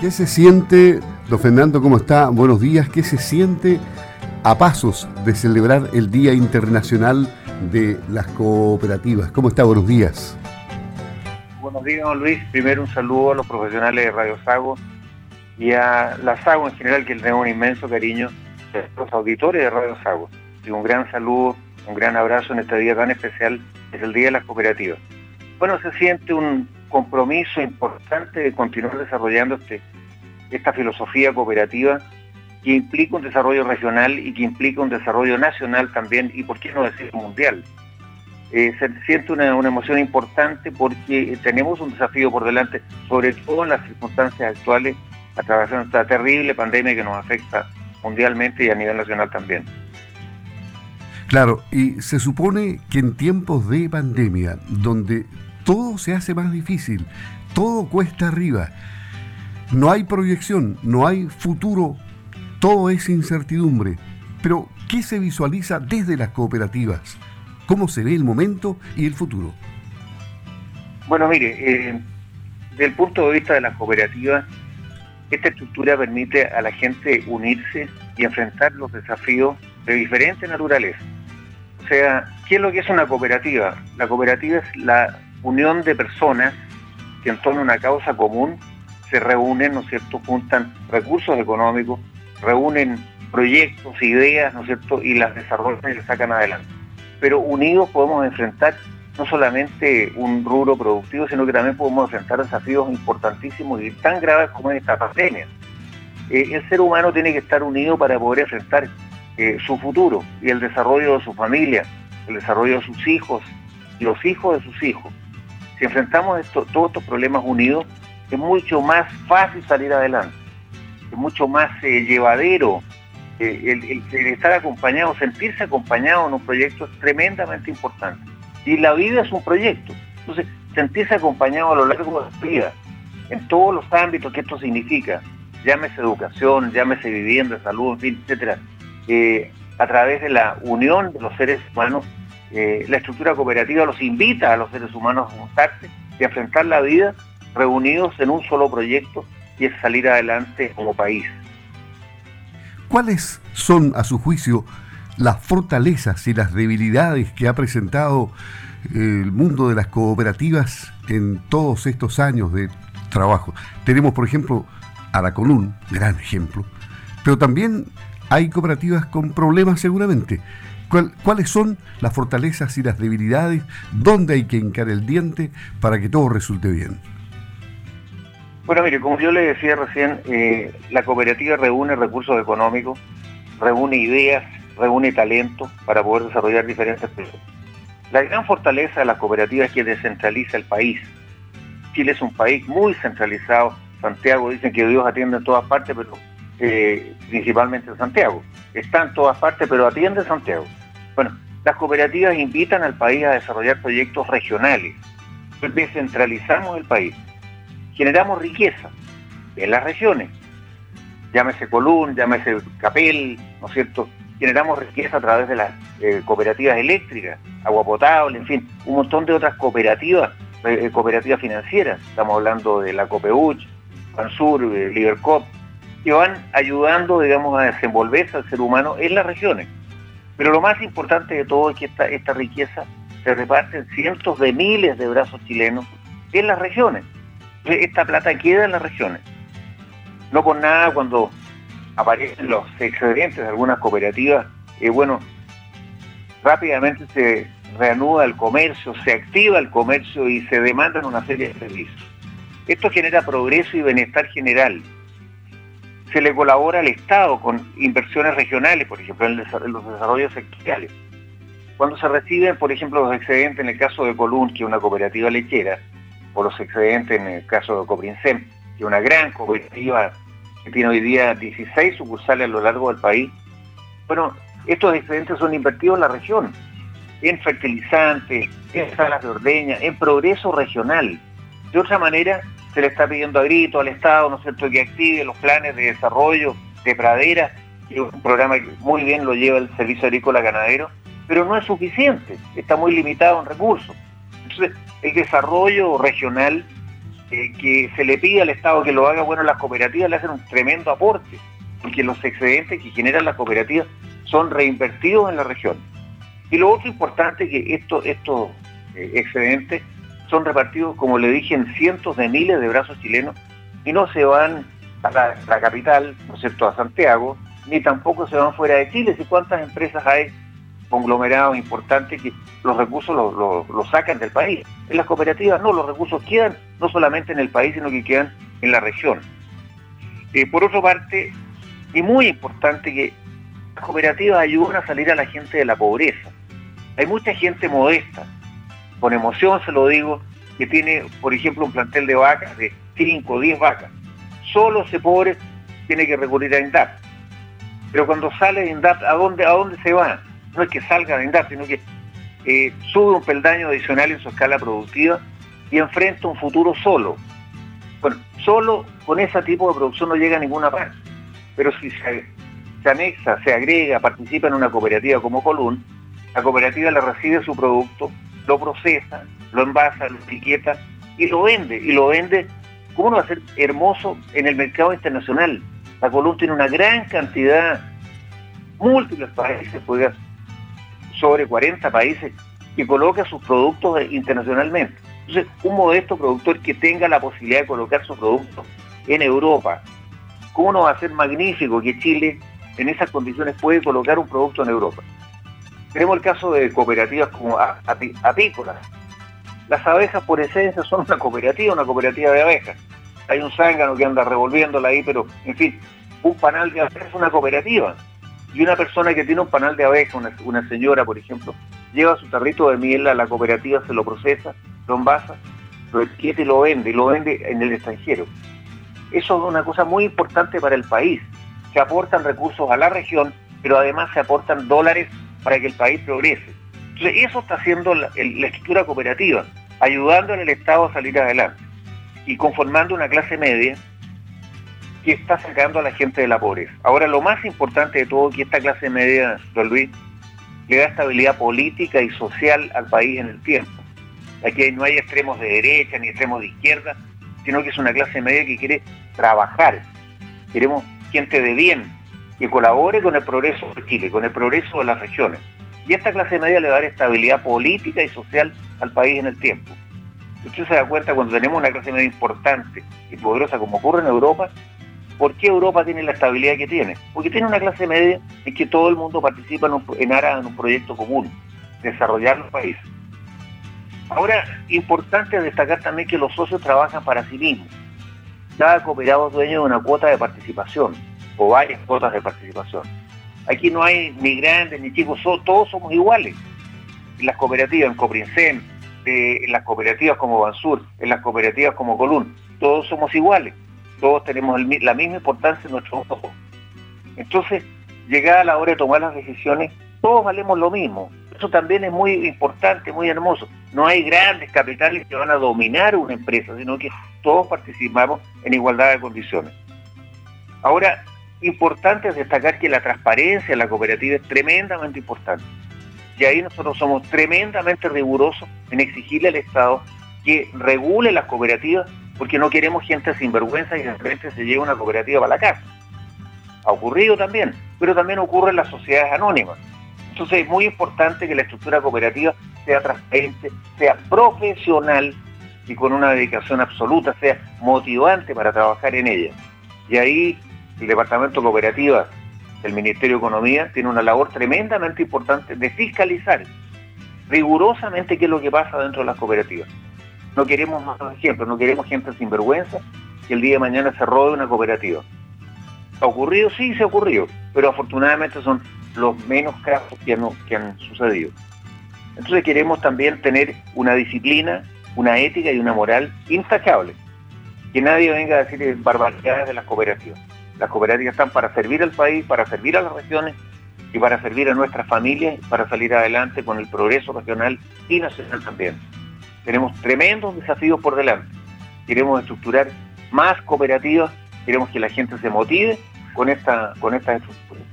¿Qué se siente, don Fernando, cómo está? Buenos días. ¿Qué se siente a pasos de celebrar el Día Internacional de las Cooperativas? ¿Cómo está? Buenos días. Buenos días, don Luis. Primero un saludo a los profesionales de Radio Sago y a la Sago en general, que le tengo un inmenso cariño, a los auditores de Radio Sago. Y un gran saludo, un gran abrazo en este día tan especial, es el Día de las Cooperativas. Bueno, se siente un compromiso importante de continuar desarrollando este, esta filosofía cooperativa que implica un desarrollo regional y que implica un desarrollo nacional también, y por qué no decir mundial. Eh, se siente una, emoción importante porque tenemos un desafío por delante, sobre todo en las circunstancias actuales, a través de esta terrible pandemia que nos afecta mundialmente y a nivel nacional también. Claro, y se supone que en tiempos de pandemia, donde todo se hace más difícil, todo cuesta arriba, no hay proyección, no hay futuro, todo es incertidumbre. Pero, ¿qué se visualiza desde las cooperativas? ¿Cómo se ve el momento y el futuro? Bueno, mire, eh, desde el punto de vista de las cooperativas, esta estructura permite a la gente unirse y enfrentar los desafíos de diferentes naturaleza. O sea, ¿qué es lo que es una cooperativa? La cooperativa es la unión de personas que en torno a una causa común se reúnen, ¿no es cierto?, juntan recursos económicos, reúnen proyectos, ideas, ¿no es cierto?, y las desarrollan y las sacan adelante. Pero unidos podemos enfrentar no solamente un rubro productivo, sino que también podemos enfrentar desafíos importantísimos y tan graves como esta pandemia. Eh, el ser humano tiene que estar unido para poder enfrentar eh, su futuro y el desarrollo de su familia, el desarrollo de sus hijos los hijos de sus hijos. Si enfrentamos todos estos problemas unidos, es mucho más fácil salir adelante, es mucho más eh, llevadero. Eh, el, estar acompañado, sentirse acompañado en un proyecto es tremendamente importante. Y la vida es un proyecto. Entonces, sentirse acompañado a lo largo de la vida, en todos los ámbitos que esto significa, llámese educación, llámese vivienda, salud, en fin, etcétera, eh, a través de la unión de los seres humanos, la estructura cooperativa los invita a los seres humanos a juntarse y a enfrentar la vida reunidos en un solo proyecto y es salir adelante como país. ¿Cuáles son, a su juicio, las fortalezas y las debilidades que ha presentado eh, el mundo de las cooperativas en todos estos años de trabajo? Tenemos, por ejemplo, Araconún, gran ejemplo, pero también hay cooperativas con problemas seguramente. ¿Cuáles son las fortalezas y las debilidades? ¿Dónde hay que hincar el diente para que todo resulte bien? Bueno, mire, como yo le decía recién, eh, la cooperativa reúne recursos económicos, reúne ideas, reúne talento para poder desarrollar diferentes proyectos. La gran fortaleza de la cooperativa es que descentraliza el país. Chile es un país muy centralizado. Santiago dicen que Dios atiende en todas partes, pero eh, principalmente en Santiago. Está en todas partes, pero atiende Santiago. Bueno, las cooperativas invitan al país a desarrollar proyectos regionales. Descentralizamos el país generamos riqueza en las regiones. Llámese Colún, llámese Capel, ¿no es cierto? Generamos riqueza a través de las eh, cooperativas eléctricas, agua potable, en fin, un montón de otras cooperativas, eh, cooperativas financieras. Estamos hablando de la Copeuch, Pansur, Libercop, que van ayudando, digamos, a desenvolverse al ser humano en las regiones. Pero lo más importante de todo es que esta, riqueza se reparte en cientos de miles de brazos chilenos en las regiones esta plata queda en las regiones. No por nada cuando aparecen los excedentes de algunas cooperativas, eh, bueno, rápidamente se reanuda el comercio, se activa el comercio y se demandan una serie de servicios. Esto genera progreso y bienestar general. Se le colabora al Estado con inversiones regionales, por ejemplo, en los desarrollos sectoriales. Cuando se reciben, por ejemplo, los excedentes en el caso de Colún, que es una cooperativa lechera, por los excedentes en el caso de Coprinsem, que es una gran cooperativa que tiene hoy día 16 sucursales a lo largo del país. Bueno, estos excedentes son invertidos en la región, en fertilizantes, en salas de ordeña, en progreso regional. De otra manera, se le está pidiendo a grito al Estado, ¿no es cierto?, que active los planes de desarrollo de pradera, que es un programa que muy bien lo lleva el Servicio Agrícola Ganadero, pero no es suficiente, está muy limitado en recursos. Entonces, el desarrollo regional eh, que se le pide al Estado que lo haga, bueno, las cooperativas le hacen un tremendo aporte, porque los excedentes que generan las cooperativas son reinvertidos en la región. Y lo otro importante que estos esto, eh, excedentes son repartidos, como le dije, en cientos de miles de brazos chilenos y no se van a la, capital, ¿no es cierto?, a Santiago, ni tampoco se van fuera de Chile. ¿Y cuántas empresas hay conglomerados importantes que los recursos los sacan del país? En las cooperativas no, los recursos quedan no solamente en el país, sino que quedan en la región. Eh, por otra parte, y muy importante que las cooperativas ayudan a salir a la gente de la pobreza. Hay mucha gente modesta, con emoción se lo digo, que tiene, por ejemplo, un plantel de vacas, de 5 o 10 vacas. Solo ese pobre tiene que recurrir a INDAP. Pero cuando sale de INDAP, ¿a dónde, ¿a dónde se va? No es que salga de INDAP, sino que eh, sube un peldaño adicional en su escala productiva y enfrenta un futuro solo. Bueno, solo con ese tipo de producción no llega a ninguna parte. Pero si se, se anexa, se agrega, participa en una cooperativa como Colún, la cooperativa le recibe su producto, lo procesa, lo envasa, lo etiqueta y lo vende. Y lo vende, ¿cómo no va a ser hermoso en el mercado internacional? La Colón tiene una gran cantidad, múltiples países, sobre 40 países, que coloca sus productos internacionalmente. Entonces, un modesto productor que tenga la posibilidad de colocar sus productos en Europa, ¿cómo no va a ser magnífico que Chile en esas condiciones puede colocar un producto en Europa? Tenemos el caso de cooperativas como apícolas. Las abejas por esencia son una cooperativa, una cooperativa de abejas. Hay un zángano que anda revolviéndola ahí, pero en fin, un panal de abejas es una cooperativa. Y una persona que tiene un panal de abejas, una, señora por ejemplo, lleva su tarrito de miel a la cooperativa, se lo procesa, lo envasa, lo etiqueta y lo vende, y lo vende en el extranjero. Eso es una cosa muy importante para el país. Se aportan recursos a la región, pero además se aportan dólares para que el país progrese. Entonces, eso está haciendo la, estructura cooperativa, ayudando al Estado a salir adelante y conformando una clase media que está sacando a la gente de la pobreza. Ahora, lo más importante de todo es que esta clase media, don Luis, le da estabilidad política y social al país en el tiempo. Aquí no hay extremos de derecha ni extremos de izquierda, sino que es una clase media que quiere trabajar. Queremos gente de bien, que colabore con el progreso de Chile, con el progreso de las regiones. Y esta clase media le va a dar estabilidad política y social al país en el tiempo. Usted se da cuenta cuando tenemos una clase media importante y poderosa como ocurre en Europa, ¿por qué Europa tiene la estabilidad que tiene? Porque tiene una clase media en que todo el mundo participa en, un, en aras en un proyecto común, desarrollar los países. Ahora, importante destacar también que los socios trabajan para sí mismos. Cada cooperado es dueño de una cuota de participación o varias cuotas de participación. Aquí no hay ni grandes ni chicos, todos somos iguales. En las cooperativas, en Coprincen, eh, en las cooperativas como Bansur, en las cooperativas como Colún, todos somos iguales, todos tenemos la misma importancia en nuestro ojos. Entonces, llegada la hora de tomar las decisiones, todos valemos lo mismo. Eso también es muy importante, muy hermoso. No hay grandes capitales que van a dominar una empresa, sino que todos participamos en igualdad de condiciones. Ahora, Importante destacar que la transparencia en la cooperativa es tremendamente importante. Y ahí nosotros somos tremendamente rigurosos en exigirle al Estado que regule las cooperativas porque no queremos gente sin vergüenza y de repente se lleve una cooperativa para la casa. Ha ocurrido también, pero también ocurre en las sociedades anónimas. Entonces es muy importante que la estructura cooperativa sea transparente, sea profesional y con una dedicación absoluta, sea motivante para trabajar en ella. Y ahí el Departamento de Cooperativas del Ministerio de Economía tiene una labor tremendamente importante de fiscalizar rigurosamente qué es lo que pasa dentro de las cooperativas. No queremos más ejemplos, no queremos gente sin vergüenza que el día de mañana se robe una cooperativa. ¿Ha ocurrido? Sí, se ha ocurrido, pero afortunadamente son los menos casos que han, que han sucedido. Entonces queremos también tener una disciplina, una ética y una moral intachable. Que nadie venga a decir barbaridades de las cooperativas. Las cooperativas están para servir al país, para servir a las regiones y para servir a nuestras familias, para salir adelante con el progreso regional y nacional también. Tenemos tremendos desafíos por delante. Queremos estructurar más cooperativas, queremos que la gente se motive con esta, con estas estructuras.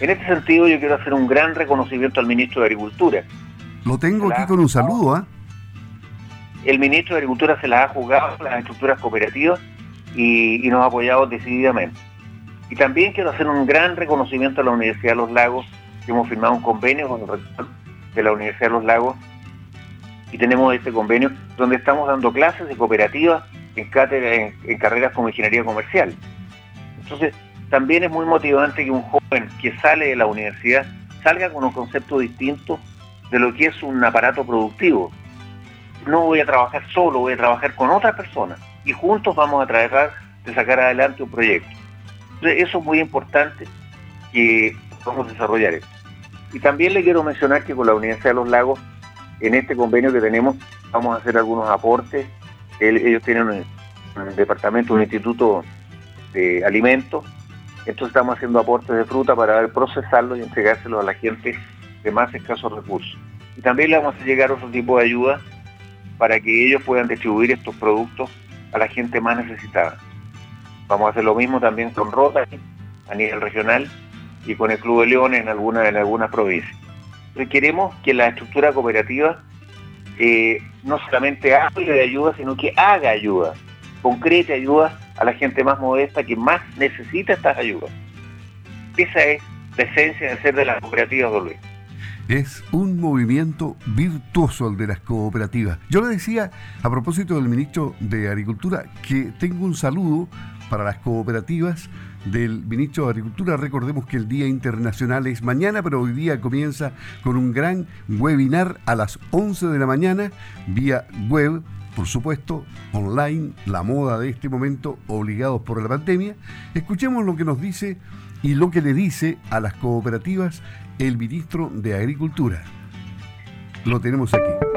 En este sentido, yo quiero hacer un gran reconocimiento al ministro de Agricultura. Lo tengo aquí con un saludo, ¿ah? el ministro de Agricultura se las ha jugado las estructuras cooperativas y, nos ha apoyado decididamente. Y también quiero hacer un gran reconocimiento a la Universidad de los Lagos, que hemos firmado un convenio con el rector de la Universidad de los Lagos y tenemos este convenio donde estamos dando clases de cooperativas en, en, carreras como ingeniería comercial. Entonces, también es muy motivante que un joven que sale de la universidad salga con un concepto distinto de lo que es un aparato productivo. No voy a trabajar solo, voy a trabajar con otras personas y juntos vamos a tratar de sacar adelante un proyecto. Entonces, eso es muy importante que a desarrollar esto. Y también le quiero mencionar que con la Universidad de los Lagos, en este convenio que tenemos, vamos a hacer algunos aportes. ellos tienen un, departamento, un instituto de alimentos, entonces estamos haciendo aportes de fruta para procesarlos y entregárselos a la gente de más escasos recursos. Y también le vamos a llegar otro tipo de ayuda para que ellos puedan distribuir estos productos a la gente más necesitada. Vamos a hacer lo mismo también con Rotary a nivel regional y con el Club de Leones en, alguna, en algunas provincias. queremos que la estructura cooperativa eh, no solamente hable de ayuda, sino que haga ayuda, concrete ayuda a la gente más modesta que más necesita estas ayudas. Esa es la esencia de ser de las cooperativas, Luis. Es un movimiento virtuoso el de las cooperativas. Yo le decía, a propósito del ministro de Agricultura, que tengo un saludo para las cooperativas del ministro de Agricultura. Recordemos que el Día Internacional es mañana, pero hoy día comienza con un gran webinar a las 11 de la mañana vía web por supuesto, online, la moda de este momento, obligados por la pandemia. Escuchemos lo que nos dice y lo que le dice a las cooperativas el ministro de Agricultura. Lo tenemos aquí.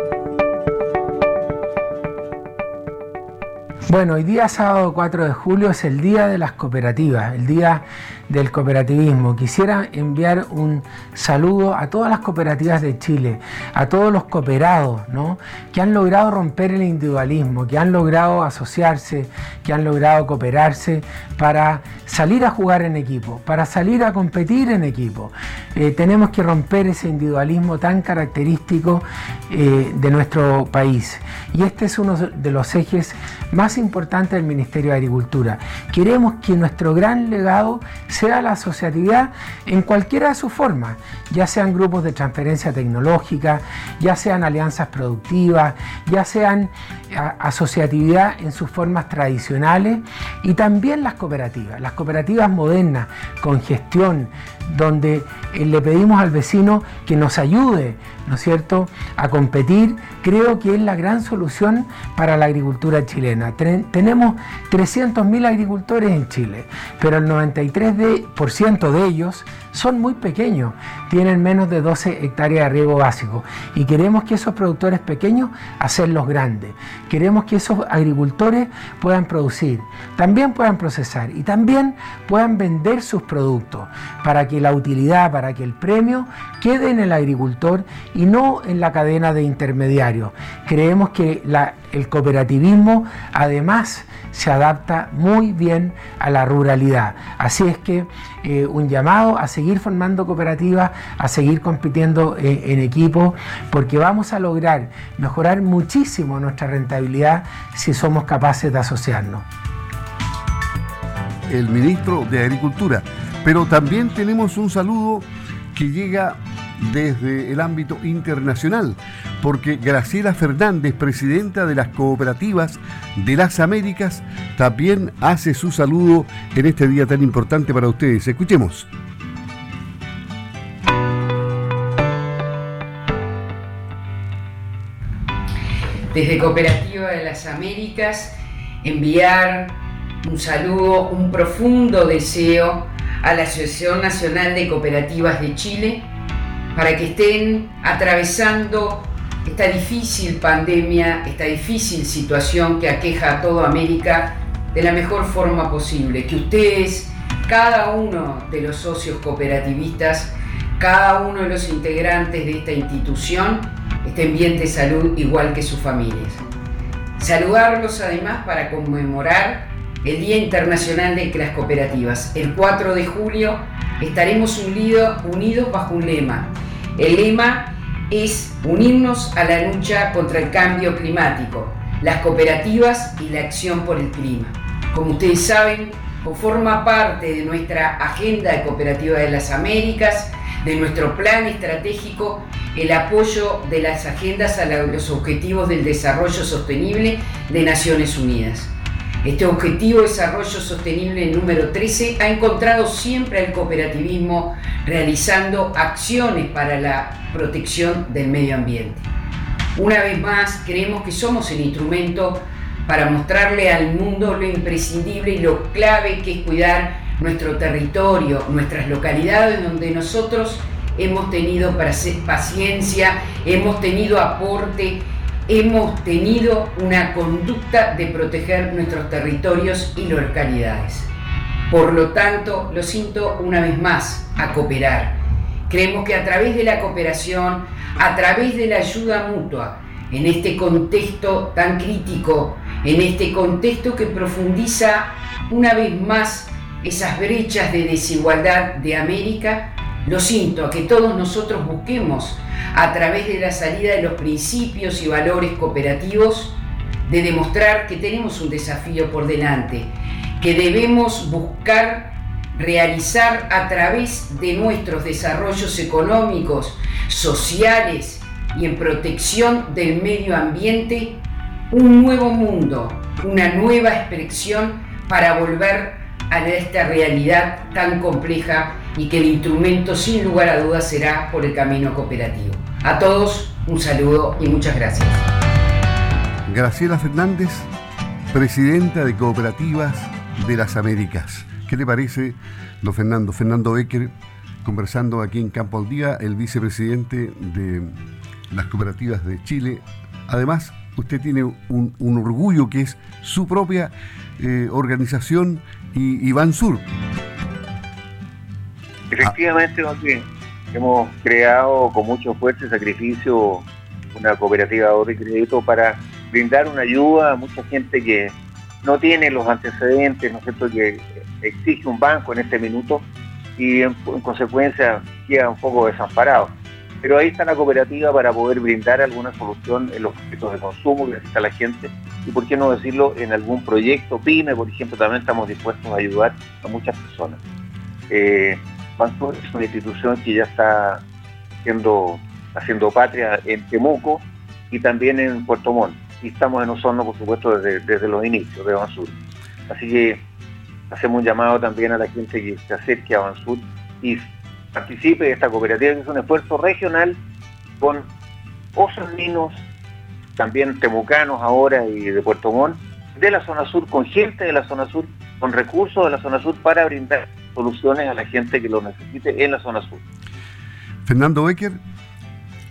Bueno, hoy día sábado 4 de julio es el día de las cooperativas, el día del cooperativismo. Quisiera enviar un saludo a todas las cooperativas de Chile, a todos los cooperados, ¿no? que han logrado romper el individualismo, que han logrado asociarse, que han logrado cooperarse para salir a jugar en equipo, para salir a competir en equipo. Eh, tenemos que romper ese individualismo tan característico eh, de nuestro país. Y este es uno de los ejes más importante del Ministerio de Agricultura. Queremos que nuestro gran legado sea la asociatividad en cualquiera de sus formas, ya sean grupos de transferencia tecnológica, ya sean alianzas productivas, ya sean asociatividad en sus formas tradicionales y también las cooperativas, las cooperativas modernas con gestión, donde eh, le pedimos al vecino que nos ayude, ¿no es cierto?, a competir, creo que es la gran solución para la agricultura chilena. tenemos 300.000 agricultores en Chile, pero el 93% de ellos son muy pequeños, tienen menos de 12 hectáreas de riego básico y queremos que esos productores pequeños hacerlos grandes. Queremos que esos agricultores puedan producir, también puedan procesar y también puedan vender sus productos para que la utilidad, para que el premio quede en el agricultor y no en la cadena de intermediarios. Creemos que el cooperativismo además se adapta muy bien a la ruralidad. Así es que eh, un llamado a seguir formando cooperativas, a seguir compitiendo eh, en equipo, porque vamos a lograr mejorar muchísimo nuestra rentabilidad si somos capaces de asociarnos. El ministro de Agricultura, pero también tenemos un saludo que llega desde el ámbito internacional, porque Graciela Fernández, presidenta de las cooperativas de las Américas, también hace su saludo en este día tan importante para ustedes. Escuchemos. Desde Cooperativa de las Américas, enviar un saludo, un profundo deseo a la Asociación Nacional de Cooperativas de Chile, para que estén atravesando esta difícil pandemia, esta difícil situación que aqueja a toda América de la mejor forma posible. Que ustedes, cada uno de los socios cooperativistas, cada uno de los integrantes de esta institución, estén bien de salud igual que sus familias. Saludarlos además para conmemorar el Día Internacional de las Cooperativas. El 4 de julio estaremos unidos bajo un lema. El lema es unirnos a la lucha contra el cambio climático, las cooperativas y la acción por el clima. Como ustedes saben, forma parte de nuestra agenda de cooperativa de las Américas, de nuestro plan estratégico, el apoyo de las agendas a los objetivos del desarrollo sostenible de Naciones Unidas. Este objetivo de desarrollo sostenible número 13 ha encontrado siempre al cooperativismo realizando acciones para la protección del medio ambiente. Una vez más, creemos que somos el instrumento para mostrarle al mundo lo imprescindible y lo clave que es cuidar nuestro territorio, nuestras localidades donde nosotros hemos tenido paciencia, hemos tenido aporte, hemos tenido una conducta de proteger nuestros territorios y localidades. Por lo tanto, lo siento una vez más, a cooperar. Creemos que a través de la cooperación, a través de la ayuda mutua, en este contexto tan crítico, en este contexto que profundiza una vez más esas brechas de desigualdad de América, lo siento a que todos nosotros busquemos a través de la salida de los principios y valores cooperativos de demostrar que tenemos un desafío por delante, que debemos buscar realizar a través de nuestros desarrollos económicos, sociales y en protección del medio ambiente un nuevo mundo, una nueva expresión para volver a esta realidad tan compleja y que el instrumento sin lugar a dudas será por el camino cooperativo. A todos un saludo y muchas gracias. Graciela Fernández, presidenta de Cooperativas de las Américas. ¿Qué le parece, don Fernando? Fernando Becker, conversando aquí en Campo al Día, el vicepresidente de las cooperativas de Chile. Además, usted tiene un, orgullo que es su propia eh, organización y, Sur. Efectivamente, hemos creado con mucho esfuerzo y sacrificio una cooperativa de ahorro y crédito para brindar una ayuda a mucha gente que no tiene los antecedentes, ¿no es cierto?, que exige un banco en este minuto y en, consecuencia queda un poco desamparado. Pero ahí está la cooperativa para poder brindar alguna solución en los objetos de consumo que necesita la gente y, por qué no decirlo, en algún proyecto PYME, por ejemplo, también estamos dispuestos a ayudar a muchas personas. Eh, es una institución que ya está haciendo, haciendo patria en Temuco y también en Puerto Montt. Y estamos en Osorno, por supuesto, desde, los inicios de Bansur. Así que hacemos un llamado también a la gente que se acerque a Bansur y participe de esta cooperativa, que es un esfuerzo regional con ninos también temucanos ahora y de Puerto Montt, de la zona sur, con gente de la zona sur, con recursos de la zona sur para brindar soluciones a la gente que lo necesite en la zona sur. Fernando Becker,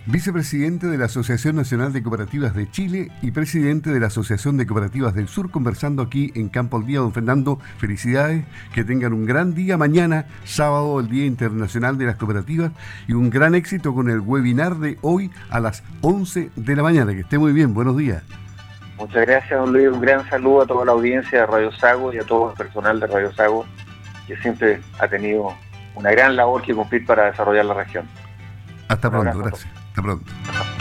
vicepresidente de la Asociación Nacional de Cooperativas de Chile y presidente de la Asociación de Cooperativas del Sur, conversando aquí en Campo al Día. Don Fernando, felicidades, que tengan un gran día mañana, sábado, el Día Internacional de las Cooperativas, y un gran éxito con el webinar de hoy a las 11 de la mañana. Que esté muy bien, buenos días. Muchas gracias, don Luis. Un gran saludo a toda la audiencia de Radio Sago y a todo el personal de Radio Sago, que siempre ha tenido una gran labor que cumplir para desarrollar la región. Hasta pronto, gracias. Hasta pronto.